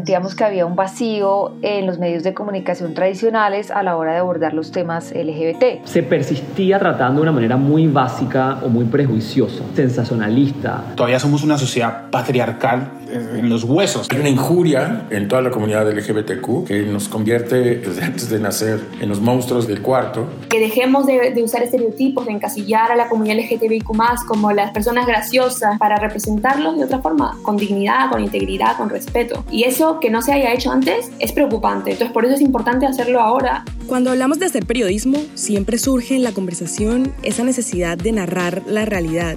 sentíamos que había un vacío en los medios de comunicación tradicionales a la hora de abordar los temas LGBT. Se persistía tratando de una manera muy básica o muy prejuiciosa, sensacionalista. Todavía somos una sociedad patriarcal en los huesos. Hay una injuria en toda la comunidad LGBTQ que nos convierte desde antes de nacer en los monstruos del cuarto. Que dejemos de, de usar estereotipos, de encasillar a la comunidad LGBTQ como las personas graciosas para representarlos de otra forma, con dignidad, con integridad, con respeto. Y eso que no se haya hecho antes es preocupante. Entonces por eso es importante hacerlo ahora. Cuando hablamos de hacer periodismo, siempre surge en la conversación esa necesidad de narrar la realidad.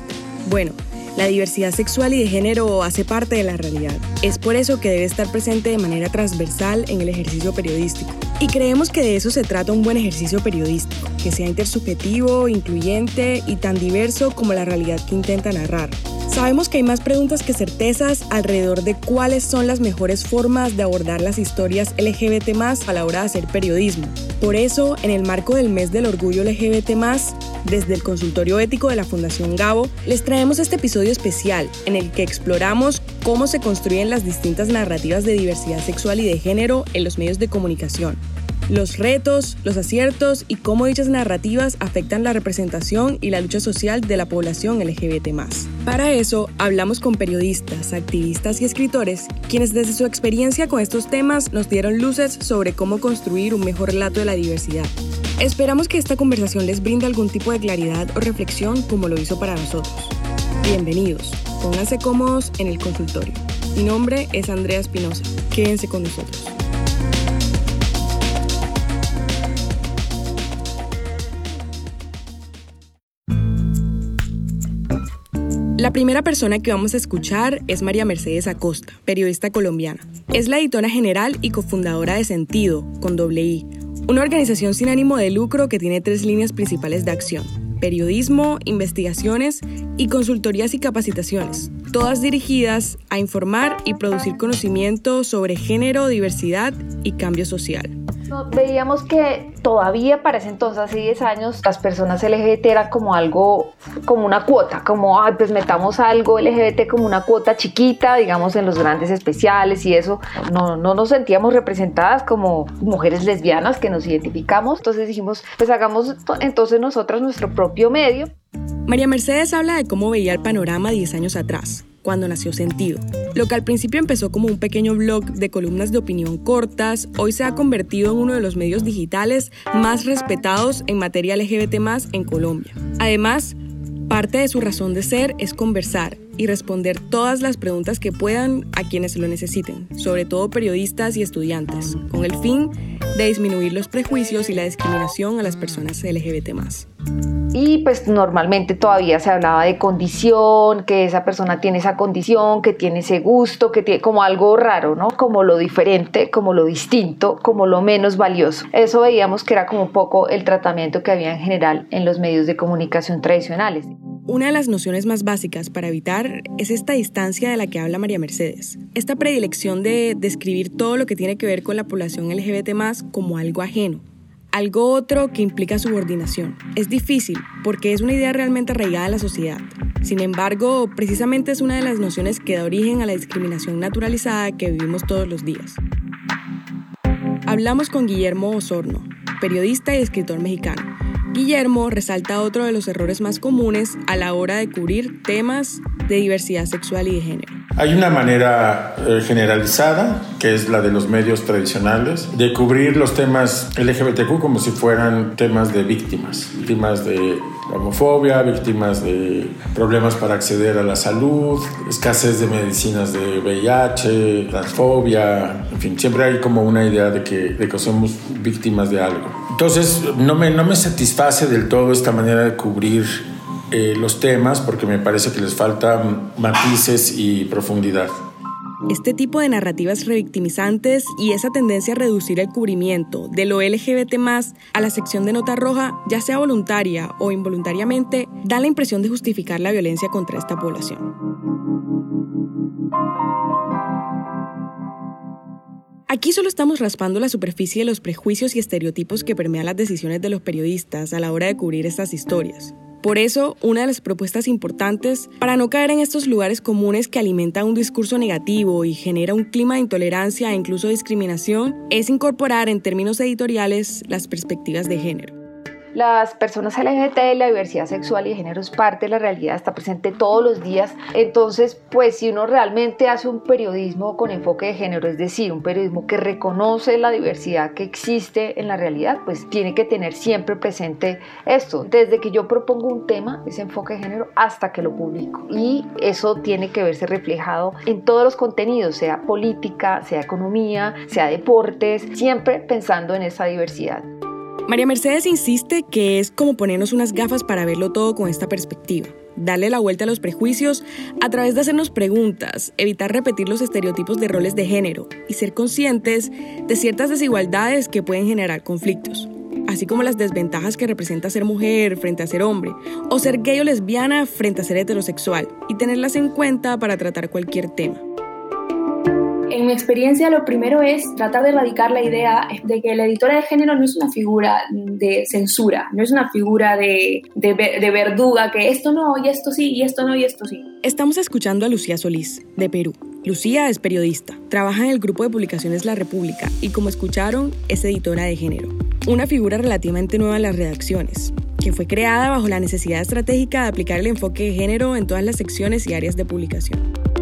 Bueno, la diversidad sexual y de género hace parte de la realidad. Es por eso que debe estar presente de manera transversal en el ejercicio periodístico. Y creemos que de eso se trata un buen ejercicio periodístico, que sea intersubjetivo, incluyente y tan diverso como la realidad que intenta narrar. Sabemos que hay más preguntas que certezas alrededor de cuáles son las mejores formas de abordar las historias LGBT a la hora de hacer periodismo. Por eso, en el marco del mes del orgullo LGBT desde el consultorio ético de la Fundación Gabo, les traemos este episodio especial en el que exploramos cómo se construyen las distintas narrativas de diversidad sexual y de género en los medios de comunicación los retos, los aciertos y cómo dichas narrativas afectan la representación y la lucha social de la población LGBT. Para eso, hablamos con periodistas, activistas y escritores, quienes desde su experiencia con estos temas nos dieron luces sobre cómo construir un mejor relato de la diversidad. Esperamos que esta conversación les brinde algún tipo de claridad o reflexión como lo hizo para nosotros. Bienvenidos, pónganse cómodos en el consultorio. Mi nombre es Andrea Espinosa. Quédense con nosotros. La primera persona que vamos a escuchar es María Mercedes Acosta, periodista colombiana. Es la editora general y cofundadora de Sentido, con doble I, una organización sin ánimo de lucro que tiene tres líneas principales de acción. Periodismo, investigaciones y consultorías y capacitaciones, todas dirigidas a informar y producir conocimiento sobre género, diversidad y cambio social veíamos que todavía para ese entonces, hace 10 años, las personas LGBT eran como algo, como una cuota, como, ay, pues metamos algo LGBT como una cuota chiquita, digamos, en los grandes especiales y eso. No, no nos sentíamos representadas como mujeres lesbianas que nos identificamos. Entonces dijimos, pues hagamos entonces nosotras nuestro propio medio. María Mercedes habla de cómo veía el panorama 10 años atrás cuando nació Sentido. Lo que al principio empezó como un pequeño blog de columnas de opinión cortas, hoy se ha convertido en uno de los medios digitales más respetados en materia LGBT en Colombia. Además, parte de su razón de ser es conversar y responder todas las preguntas que puedan a quienes lo necesiten, sobre todo periodistas y estudiantes, con el fin de disminuir los prejuicios y la discriminación a las personas LGBT y pues normalmente todavía se hablaba de condición, que esa persona tiene esa condición, que tiene ese gusto, que tiene como algo raro, ¿no? Como lo diferente, como lo distinto, como lo menos valioso. Eso veíamos que era como un poco el tratamiento que había en general en los medios de comunicación tradicionales. Una de las nociones más básicas para evitar es esta distancia de la que habla María Mercedes. Esta predilección de describir todo lo que tiene que ver con la población LGBT como algo ajeno, algo otro que implica subordinación. Es difícil porque es una idea realmente arraigada a la sociedad. Sin embargo, precisamente es una de las nociones que da origen a la discriminación naturalizada que vivimos todos los días. Hablamos con Guillermo Osorno, periodista y escritor mexicano. Guillermo resalta otro de los errores más comunes a la hora de cubrir temas de diversidad sexual y de género. Hay una manera eh, generalizada, que es la de los medios tradicionales, de cubrir los temas LGBTQ como si fueran temas de víctimas, víctimas de homofobia, víctimas de problemas para acceder a la salud, escasez de medicinas de VIH, transfobia, en fin, siempre hay como una idea de que, de que somos víctimas de algo. Entonces, no me, no me satisface del todo esta manera de cubrir eh, los temas porque me parece que les faltan matices y profundidad. Este tipo de narrativas revictimizantes y esa tendencia a reducir el cubrimiento de lo LGBT a la sección de nota roja, ya sea voluntaria o involuntariamente, da la impresión de justificar la violencia contra esta población. Aquí solo estamos raspando la superficie de los prejuicios y estereotipos que permean las decisiones de los periodistas a la hora de cubrir estas historias. Por eso, una de las propuestas importantes para no caer en estos lugares comunes que alimentan un discurso negativo y genera un clima de intolerancia e incluso discriminación es incorporar en términos editoriales las perspectivas de género. Las personas LGBT, la diversidad sexual y de género es parte de la realidad, está presente todos los días. Entonces, pues si uno realmente hace un periodismo con enfoque de género, es decir, un periodismo que reconoce la diversidad que existe en la realidad, pues tiene que tener siempre presente esto. Desde que yo propongo un tema, ese enfoque de género, hasta que lo publico. Y eso tiene que verse reflejado en todos los contenidos, sea política, sea economía, sea deportes, siempre pensando en esa diversidad. María Mercedes insiste que es como ponernos unas gafas para verlo todo con esta perspectiva, darle la vuelta a los prejuicios a través de hacernos preguntas, evitar repetir los estereotipos de roles de género y ser conscientes de ciertas desigualdades que pueden generar conflictos, así como las desventajas que representa ser mujer frente a ser hombre, o ser gay o lesbiana frente a ser heterosexual, y tenerlas en cuenta para tratar cualquier tema en mi experiencia lo primero es tratar de erradicar la idea de que la editora de género no es una figura de censura, no es una figura de, de, verduga, que esto no, y esto sí, y esto no, y esto sí. Estamos escuchando a Lucía Solís, de Perú. Lucía es periodista, trabaja en el grupo de publicaciones La República y como escucharon, es editora de género. Una figura relativamente nueva en las redacciones, que fue creada bajo la necesidad estratégica de aplicar el enfoque de género en todas las secciones y áreas de publicación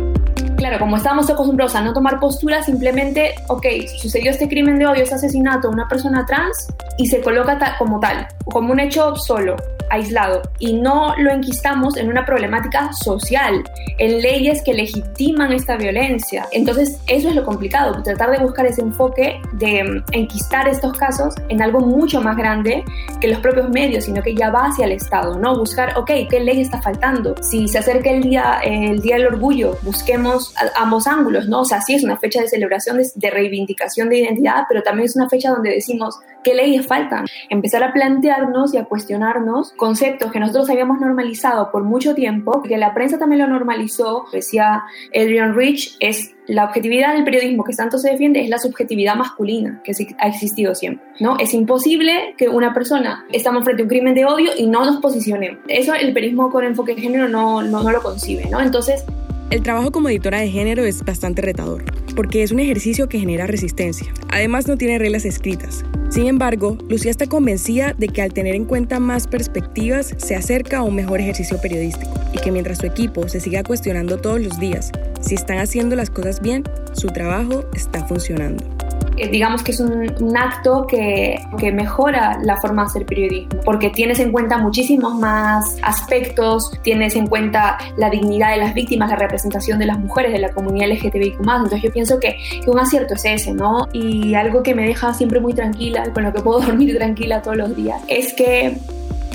claro, como estábamos acostumbrados a no tomar postura, simplemente, ok, sucedió este crimen de odio, este asesinato a una persona trans y se coloca como tal, como un hecho solo aislado y no lo enquistamos en una problemática social, en leyes que legitiman esta violencia. Entonces, eso es lo complicado, tratar de buscar ese enfoque de mm, enquistar estos casos en algo mucho más grande que los propios medios, sino que ya va hacia el Estado, ¿no? Buscar, ok, ¿qué ley está faltando? Si se acerca el día, el día del orgullo, busquemos ambos ángulos, ¿no? O sea, sí es una fecha de celebración, de, de reivindicación de identidad, pero también es una fecha donde decimos, ¿qué leyes faltan? Empezar a plantearnos y a cuestionarnos conceptos que nosotros habíamos normalizado por mucho tiempo, que la prensa también lo normalizó, decía Adrian Rich, es la objetividad del periodismo que tanto se defiende es la subjetividad masculina que ha existido siempre, ¿no? Es imposible que una persona estamos frente a un crimen de odio y no nos posicionemos. Eso el periodismo con enfoque de género no, no, no lo concibe, ¿no? Entonces, el trabajo como editora de género es bastante retador, porque es un ejercicio que genera resistencia. Además no tiene reglas escritas. Sin embargo, Lucía está convencida de que al tener en cuenta más perspectivas se acerca a un mejor ejercicio periodístico y que mientras su equipo se siga cuestionando todos los días si están haciendo las cosas bien, su trabajo está funcionando. Eh, digamos que es un, acto que, que, mejora la forma de hacer periodismo, porque tienes en cuenta muchísimos más aspectos, tienes en cuenta la dignidad de las víctimas, la representación de las mujeres, de la comunidad LGTBIQ+. Entonces yo pienso que, que un acierto es ese, ¿no? Y algo que me deja siempre muy tranquila, con lo que puedo dormir tranquila todos los días, es que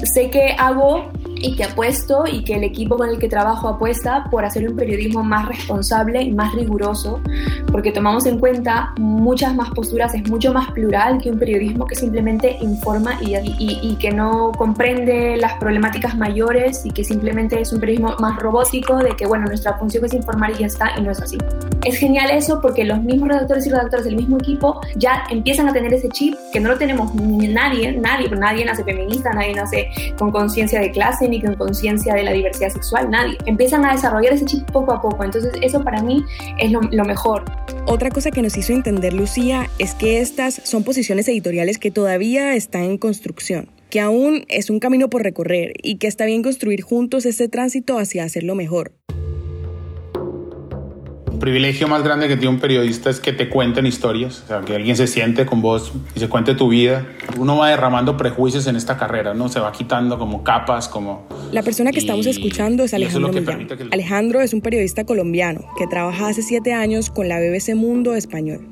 sé que hago y que apuesto y que el equipo con el que trabajo apuesta por hacer un periodismo más responsable y más riguroso, porque tomamos en cuenta muchas más posturas, es mucho más plural que un periodismo que simplemente informa y, y, que no comprende las problemáticas mayores y que simplemente es un periodismo más robótico de que, bueno, nuestra función es informar y ya está, y no es así. Es genial eso porque los mismos redactores y redactores del mismo equipo ya empiezan a tener ese chip que no lo tenemos nadie, nadie, nadie nace feminista, nadie nace con conciencia de clase ni con conciencia de la diversidad sexual, nadie. Empiezan a desarrollar ese chip poco a poco, entonces eso para mí es lo, mejor. Otra cosa que nos hizo entender Lucía es que estas son posiciones editoriales que todavía están en construcción que aún es un camino por recorrer y que está bien construir juntos este tránsito hacia hacerlo mejor privilegio más grande que tiene un periodista es que te cuenten historias, o sea, que alguien se siente con vos y se cuente tu vida. Uno va derramando prejuicios en esta carrera, ¿no? Se va quitando como capas, como... La persona que estamos escuchando es Alejandro Millán. Alejandro es un periodista colombiano que trabaja hace siete años con la BBC Mundo Español.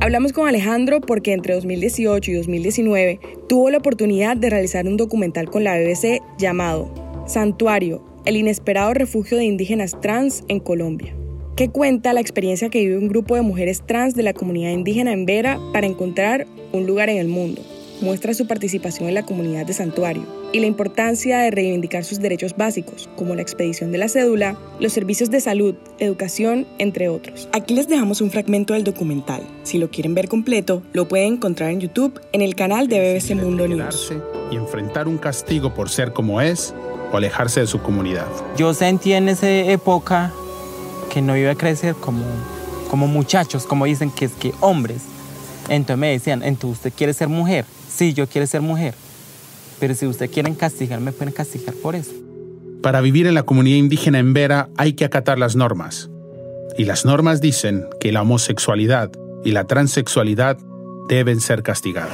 Hablamos con Alejandro porque entre 2018 y 2019 tuvo la oportunidad de realizar un documental con la BBC llamado Santuario, el inesperado refugio de indígenas trans en Colombia que cuenta la experiencia que vive un grupo de mujeres trans de la comunidad indígena en Vera para encontrar un lugar en el mundo. Muestra su participación en la comunidad de santuario y la importancia de reivindicar sus derechos básicos, como la expedición de la cédula, los servicios de salud, educación, entre otros. Aquí les dejamos un fragmento del documental. Si lo quieren ver completo, lo pueden encontrar en YouTube en el canal de BBC Mundo News. Y enfrentar un castigo por ser como es o alejarse de su comunidad. Yo sentí en esa época que no iba a crecer como, como muchachos, como dicen que es que hombres. Entonces me decían, entonces usted quiere ser mujer. Sí, yo quiero ser mujer. Pero si usted quieren castigar, me pueden castigar por eso. Para vivir en la comunidad indígena en Vera hay que acatar las normas. Y las normas dicen que la homosexualidad y la transexualidad deben ser castigadas.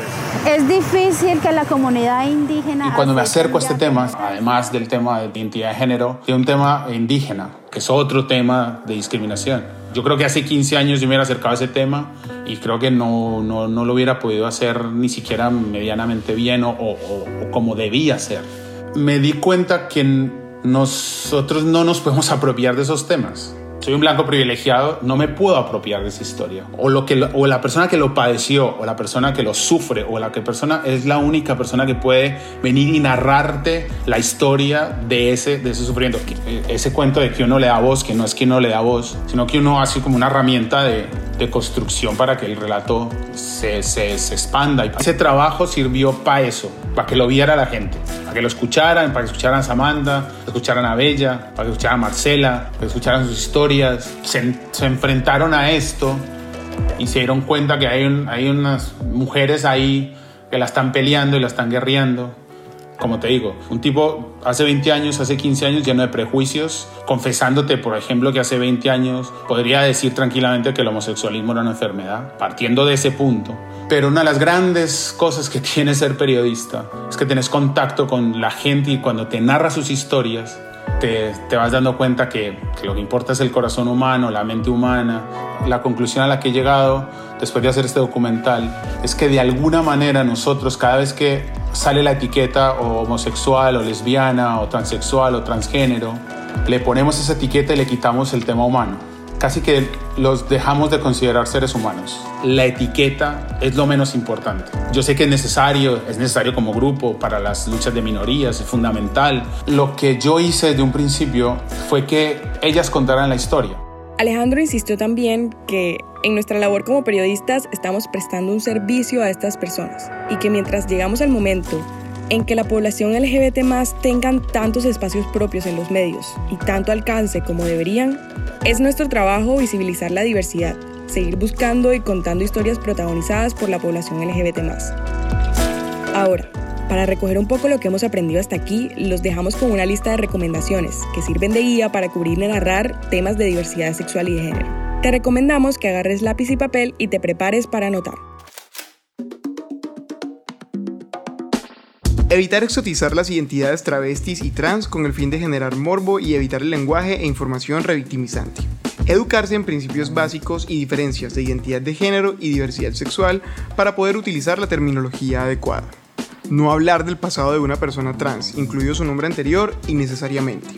Es difícil que la comunidad indígena... Y cuando me acerco a este tema, además del tema de identidad de género, de un tema indígena, que es otro tema de discriminación. Yo creo que hace 15 años yo me hubiera acercado a ese tema y creo que no, no, no lo hubiera podido hacer ni siquiera medianamente bien o, o, o como debía ser. Me di cuenta que nosotros no nos podemos apropiar de esos temas soy un blanco privilegiado, no me puedo apropiar de esa historia. O, lo que, o la persona que lo padeció, o la persona que lo sufre, o la que persona es la única persona que puede venir y narrarte la historia de ese, de ese sufrimiento. Eh, ese cuento de que uno le da voz, que no es que uno le da voz, sino que uno hace como una herramienta de, de construcción para que el relato se, se, se expanda. Ese trabajo sirvió para eso, para que lo viera la gente, para que lo escucharan, para que escucharan a Samantha, escucharan a Bella, para que escucharan a Marcela, para que escucharan sus historias se, se, enfrentaron a esto y se dieron cuenta que hay, un, hay unas mujeres ahí que la están peleando y la están guerreando. Como te digo, un tipo hace 20 años, hace 15 años lleno de prejuicios, confesándote, por ejemplo, que hace 20 años podría decir tranquilamente que el homosexualismo era una enfermedad, partiendo de ese punto. Pero una de las grandes cosas que tiene ser periodista es que tienes contacto con la gente y cuando te narra sus historias, te, vas dando cuenta que, lo que importa es el corazón humano, la mente humana. La conclusión a la que he llegado después de hacer este documental es que de alguna manera nosotros cada vez que sale la etiqueta o homosexual o lesbiana o transexual o transgénero, le ponemos esa etiqueta y le quitamos el tema humano casi que los dejamos de considerar seres humanos. La etiqueta es lo menos importante. Yo sé que es necesario, es necesario como grupo para las luchas de minorías, es fundamental. Lo que yo hice desde un principio fue que ellas contaran la historia. Alejandro insistió también que en nuestra labor como periodistas estamos prestando un servicio a estas personas y que mientras llegamos al momento en que la población LGBT más tengan tantos espacios propios en los medios y tanto alcance como deberían, es nuestro trabajo visibilizar la diversidad, seguir buscando y contando historias protagonizadas por la población LGBT más. Ahora, para recoger un poco lo que hemos aprendido hasta aquí, los dejamos con una lista de recomendaciones que sirven de guía para cubrir y narrar temas de diversidad sexual y de género. Te recomendamos que agarres lápiz y papel y te prepares para anotar. Evitar exotizar las identidades travestis y trans con el fin de generar morbo y evitar el lenguaje e información revictimizante. Educarse en principios básicos y diferencias de identidad de género y diversidad sexual para poder utilizar la terminología adecuada. No hablar del pasado de una persona trans, incluido su nombre anterior, innecesariamente.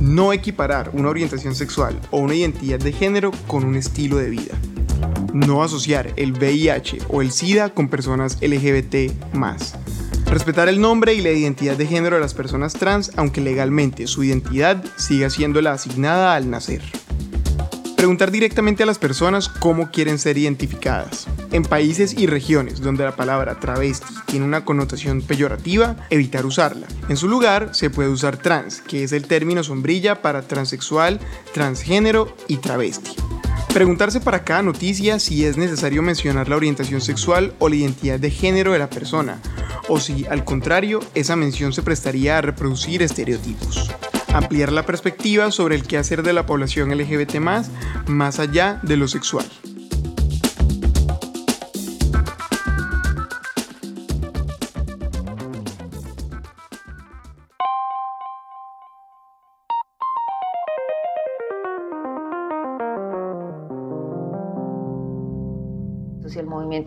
No equiparar una orientación sexual o una identidad de género con un estilo de vida. No asociar el VIH o el SIDA con personas LGBT Respetar el nombre y la identidad de género de las personas trans, aunque legalmente su identidad siga siendo la asignada al nacer. Preguntar directamente a las personas cómo quieren ser identificadas. En países y regiones donde la palabra travesti tiene una connotación peyorativa, evitar usarla. En su lugar se puede usar trans, que es el término sombrilla para transexual, transgénero y travesti. Preguntarse para cada noticia si es necesario mencionar la orientación sexual o la identidad de género de la persona, o si, al contrario, esa mención se prestaría a reproducir estereotipos. Ampliar la perspectiva sobre el quehacer de la población LGBT más allá de lo sexual.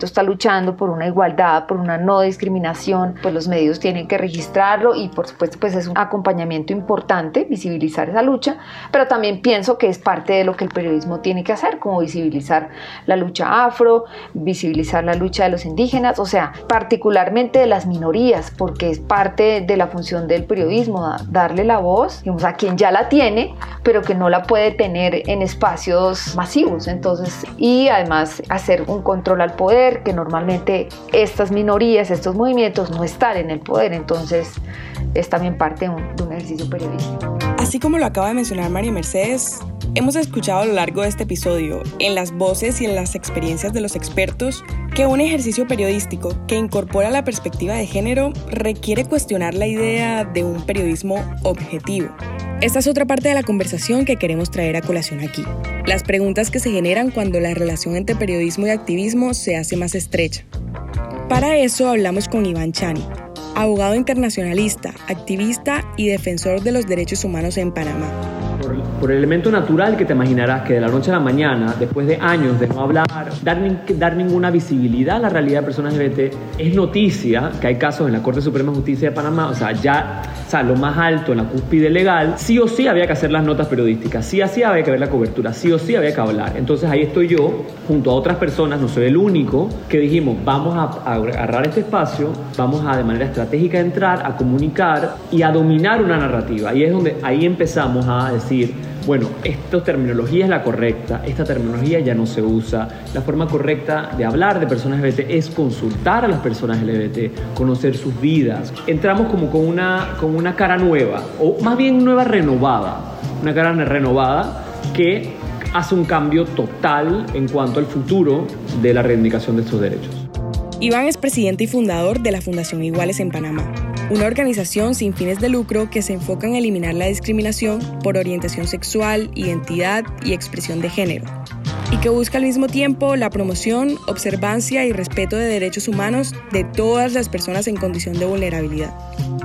Está luchando por una igualdad, por una no discriminación, pues los medios tienen que registrarlo y por supuesto pues es un acompañamiento importante visibilizar esa lucha, pero también pienso que es parte de lo que el periodismo tiene que hacer, como visibilizar la lucha afro, visibilizar la lucha de los indígenas, o sea, particularmente de las minorías, porque es parte de la función del periodismo, darle la voz digamos, a quien ya la tiene, pero que no la puede tener en espacios masivos, entonces, y además hacer un control controla el que normalmente estas minorías, estos movimientos no están en el poder, entonces es también parte de un ejercicio periodístico. Así como lo acaba de mencionar María Mercedes, hemos escuchado a lo largo de este episodio, en las voces y en las experiencias de los expertos, que un ejercicio periodístico que incorpora la perspectiva de género requiere cuestionar la idea de un periodismo objetivo. Esta es otra parte de la conversación que queremos traer a colación aquí. Las preguntas que se generan cuando la relación entre periodismo y activismo se hace más estrecha. Para eso hablamos con Iván Chani, abogado internacionalista, activista y defensor de los derechos humanos en Panamá. Por, el elemento natural que te imaginarás que de la noche a la mañana, después de años de no hablar, dar, dar ninguna visibilidad a la realidad de personas LGBT, es noticia que hay casos en la Corte Suprema de Justicia de Panamá, o sea, ya o sea, lo más alto en la cúspide legal, sí o sí había que hacer las notas periodísticas, sí o sí había que ver la cobertura, sí o sí había que hablar. Entonces ahí estoy yo, junto a otras personas, no soy el único, que dijimos, vamos a, agarrar este espacio, vamos a de manera estratégica entrar, a comunicar y a dominar una narrativa. Y es donde ahí empezamos a decir, bueno, esta terminología es la correcta, esta terminología ya no se usa, la forma correcta de hablar de personas LGBT es consultar a las personas LGBT, conocer sus vidas. Entramos como con una, con una cara nueva, o más bien nueva renovada, una cara renovada que hace un cambio total en cuanto al futuro de la reivindicación de estos derechos. Iván es presidente y fundador de la Fundación Iguales en Panamá una organización sin fines de lucro que se enfoca en eliminar la discriminación por orientación sexual, identidad y expresión de género, y que busca al mismo tiempo la promoción, observancia y respeto de derechos humanos de todas las personas en condición de vulnerabilidad.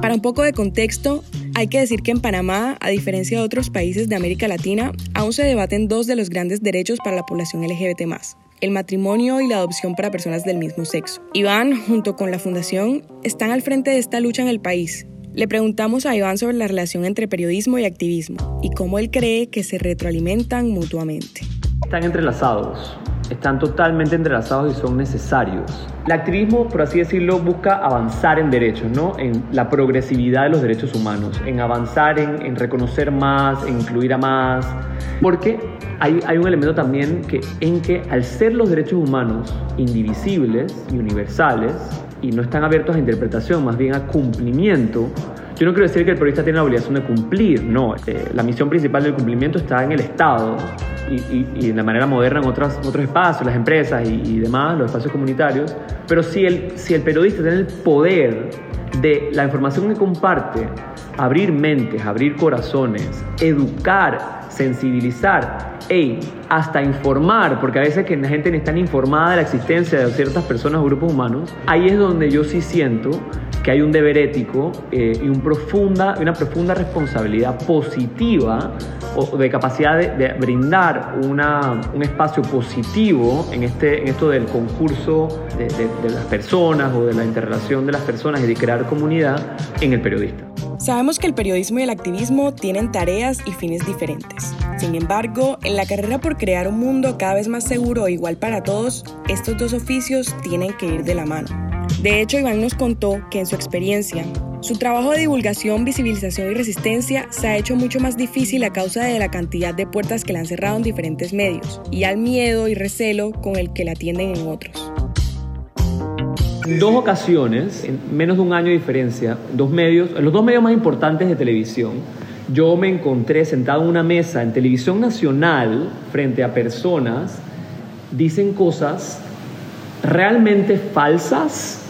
Para un poco de contexto, hay que decir que en Panamá, a diferencia de otros países de América Latina, aún se debaten dos de los grandes derechos para la población LGBT el matrimonio y la adopción para personas del mismo sexo. Iván, junto con la Fundación, están al frente de esta lucha en el país. Le preguntamos a Iván sobre la relación entre periodismo y activismo y cómo él cree que se retroalimentan mutuamente. Están entrelazados están totalmente entrelazados y son necesarios. El activismo, por así decirlo, busca avanzar en derechos, ¿no? en la progresividad de los derechos humanos, en avanzar, en, reconocer más, en incluir a más, porque hay, hay, un elemento también que, en que al ser los derechos humanos indivisibles y universales, y no están abiertos a interpretación, más bien a cumplimiento, yo no quiero decir que el periodista tiene la obligación de cumplir, no. Eh, la misión principal del cumplimiento está en el Estado y, y, de manera moderna en otros, otros espacios, las empresas y, y, demás, los espacios comunitarios. Pero si el, si el periodista tiene el poder de la información que comparte, abrir mentes, abrir corazones, educar, sensibilizar, hey, hasta informar, porque a veces que la gente no está informada de la existencia de ciertas personas o grupos humanos, ahí es donde yo sí siento que hay un deber ético eh, y una profunda responsabilidad positiva o de capacidad de, brindar un espacio positivo en, este, en esto del concurso de, de las personas o de la interrelación de las personas y de crear comunidad en el periodista. Sabemos que el periodismo y el activismo tienen tareas y fines diferentes. Sin embargo, en la carrera por crear un mundo cada vez más seguro e igual para todos, estos dos oficios tienen que ir de la mano. De hecho, Iván nos contó que en su experiencia, su trabajo de divulgación, visibilización y resistencia se ha hecho mucho más difícil a causa de la cantidad de puertas que le han cerrado en diferentes medios y al miedo y recelo con el que la atienden en otros. Dos ocasiones, en menos de un año de diferencia, dos medios, los dos medios más importantes de televisión, yo me encontré sentado en una mesa en televisión nacional frente a personas, dicen cosas realmente falsas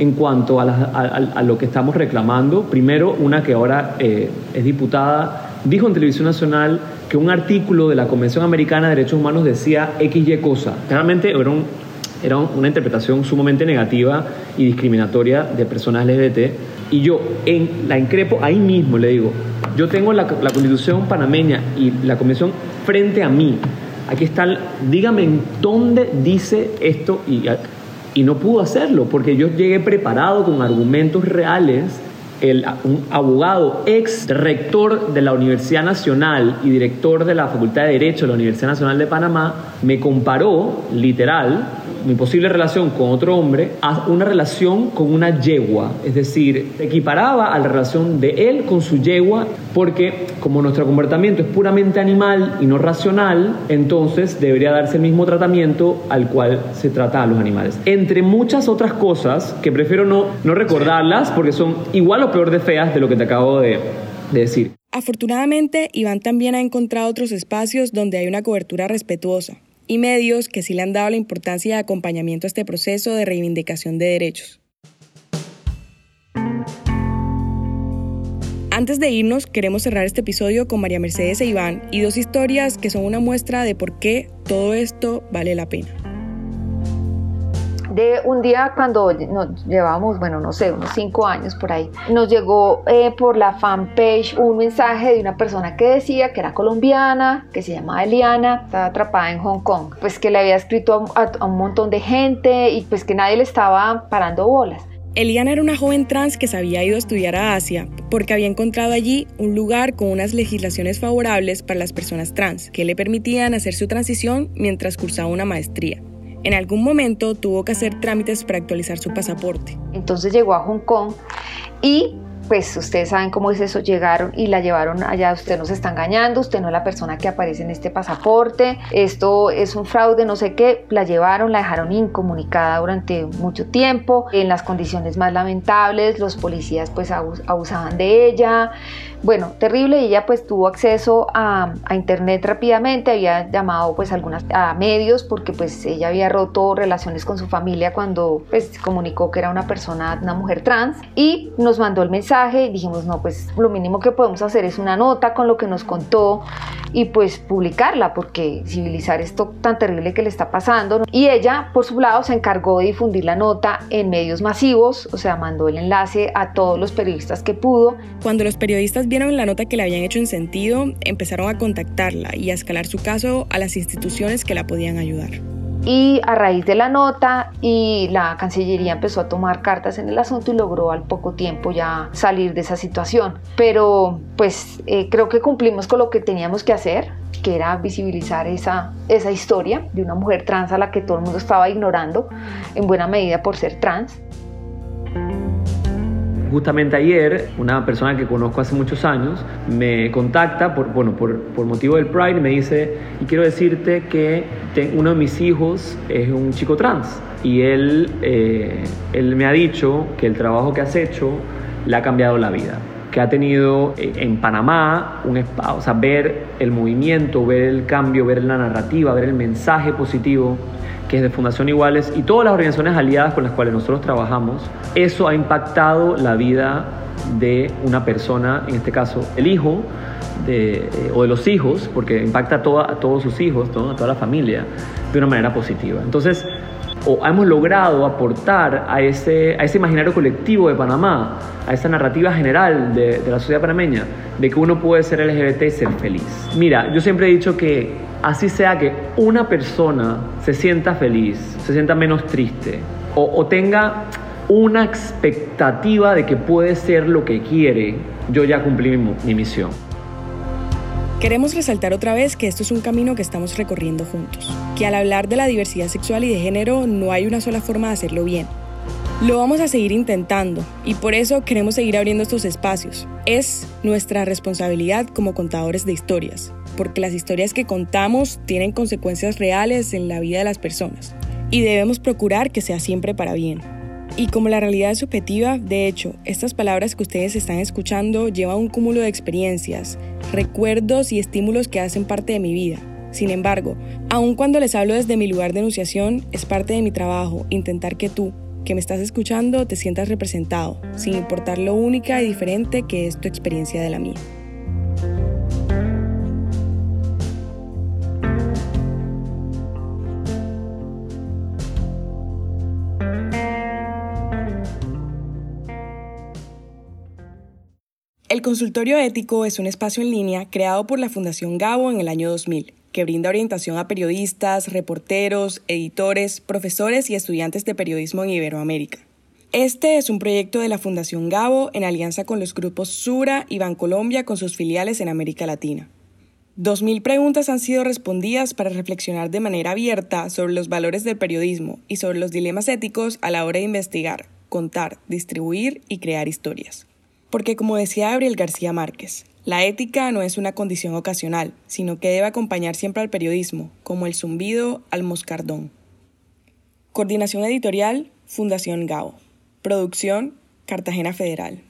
en cuanto a, lo que estamos reclamando. Primero, una que ahora eh, es diputada, dijo en televisión nacional que un artículo de la Convención Americana de Derechos Humanos decía XY cosa. Realmente era un era una interpretación sumamente negativa y discriminatoria de personas LGBT. Y yo en, la increpo ahí mismo, le digo, yo tengo la, la constitución panameña y la convención frente a mí. Aquí está, dígame en dónde dice esto y, y no pudo hacerlo porque yo llegué preparado con argumentos reales. El, un abogado, ex rector de la Universidad Nacional y director de la Facultad de Derecho de la Universidad Nacional de Panamá, me comparó, literal, mi posible relación con otro hombre a una relación con una yegua. Es decir, equiparaba a la relación de él con su yegua porque como nuestro comportamiento es puramente animal y no racional, entonces debería darse el mismo tratamiento al cual se trata a los animales. Entre muchas otras cosas que prefiero no, no recordarlas porque son igual o peor de feas de lo que te acabo de, de decir. Afortunadamente, Iván también ha encontrado otros espacios donde hay una cobertura respetuosa y medios que sí le han dado la importancia de acompañamiento a este proceso de reivindicación de derechos. Antes de irnos, queremos cerrar este episodio con María Mercedes e Iván y dos historias que son una muestra de por qué todo esto vale la pena de un día cuando nos llevábamos, bueno, no sé, unos cinco años por ahí, nos llegó eh, por la fanpage un mensaje de una persona que decía que era colombiana, que se llamaba Eliana, estaba atrapada en Hong Kong, pues que le había escrito a, un montón de gente y pues que nadie le estaba parando bolas. Eliana era una joven trans que se había ido a estudiar a Asia porque había encontrado allí un lugar con unas legislaciones favorables para las personas trans que le permitían hacer su transición mientras cursaba una maestría. En algún momento tuvo que hacer trámites para actualizar su pasaporte. Entonces llegó a Hong Kong y pues ustedes saben cómo es eso, llegaron y la llevaron allá, usted nos está engañando, usted no es la persona que aparece en este pasaporte, esto es un fraude, no sé qué, la llevaron, la dejaron incomunicada durante mucho tiempo, en las condiciones más lamentables, los policías pues abusaban de ella, bueno, terrible, ella pues tuvo acceso a, internet rápidamente, había llamado pues algunas a medios porque pues ella había roto relaciones con su familia cuando pues comunicó que era una persona, una mujer trans y nos mandó el mensaje y dijimos no pues lo mínimo que podemos hacer es una nota con lo que nos contó y pues publicarla porque civilizar esto tan terrible que le está pasando y ella por su lado se encargó de difundir la nota en medios masivos, o sea mandó el enlace a todos los periodistas que pudo. Cuando los periodistas vieron la nota que le habían hecho en sentido, empezaron a contactarla y a escalar su caso a las instituciones que la podían ayudar. Y a raíz de la nota y la Cancillería empezó a tomar cartas en el asunto y logró al poco tiempo ya salir de esa situación. Pero pues eh, creo que cumplimos con lo que teníamos que hacer, que era visibilizar esa, esa historia de una mujer trans a la que todo el mundo estaba ignorando, en buena medida por ser trans. Justamente ayer, una persona que conozco hace muchos años me contacta por, bueno, por, por motivo del Pride y me dice, y quiero decirte que uno de mis hijos es un chico trans y él, eh, él me ha dicho que el trabajo que has hecho le ha cambiado la vida que ha tenido eh, en Panamá, un, o sea, ver el movimiento, ver el cambio, ver la narrativa, ver el mensaje positivo que es de Fundación Iguales, y todas las organizaciones aliadas con las cuales nosotros trabajamos, eso ha impactado la vida de una persona, en este caso el hijo, de, eh, o de los hijos, porque impacta a, todos sus hijos, a toda la familia, de una manera positiva. Entonces, o hemos logrado aportar a ese, a ese imaginario colectivo de Panamá, a esa narrativa general de, de, la sociedad panameña, de que uno puede ser LGBT y ser feliz. Mira, yo siempre he dicho que así sea que una persona se sienta feliz, se sienta menos triste o, tenga una expectativa de que puede ser lo que quiere, yo ya cumplí mi, mi misión. Queremos resaltar otra vez que esto es un camino que estamos recorriendo juntos, que al hablar de la diversidad sexual y de género no hay una sola forma de hacerlo bien. Lo vamos a seguir intentando y por eso queremos seguir abriendo estos espacios. Es nuestra responsabilidad como contadores de historias, porque las historias que contamos tienen consecuencias reales en la vida de las personas y debemos procurar que sea siempre para bien. Y como la realidad es subjetiva, de hecho, estas palabras que ustedes están escuchando llevan un cúmulo de experiencias, recuerdos y estímulos que hacen parte de mi vida. Sin embargo, aun cuando les hablo desde mi lugar de enunciación, es parte de mi trabajo intentar que tú, que me estás escuchando, te sientas representado, sin importar lo única y diferente que es tu experiencia de la mía. El consultorio ético es un espacio en línea creado por la Fundación Gabo en el año 2000, que brinda orientación a periodistas, reporteros, editores, profesores y estudiantes de periodismo en Iberoamérica. Este es un proyecto de la Fundación Gabo en alianza con los grupos Sura y Bancolombia con sus filiales en América Latina. 2.000 preguntas han sido respondidas para reflexionar de manera abierta sobre los valores del periodismo y sobre los dilemas éticos a la hora de investigar, contar, distribuir y crear historias. Porque como decía Gabriel García Márquez, la ética no es una condición ocasional, sino que debe acompañar siempre al periodismo, como el zumbido al moscardón. Coordinación editorial, Fundación GAO. Producción, Cartagena Federal.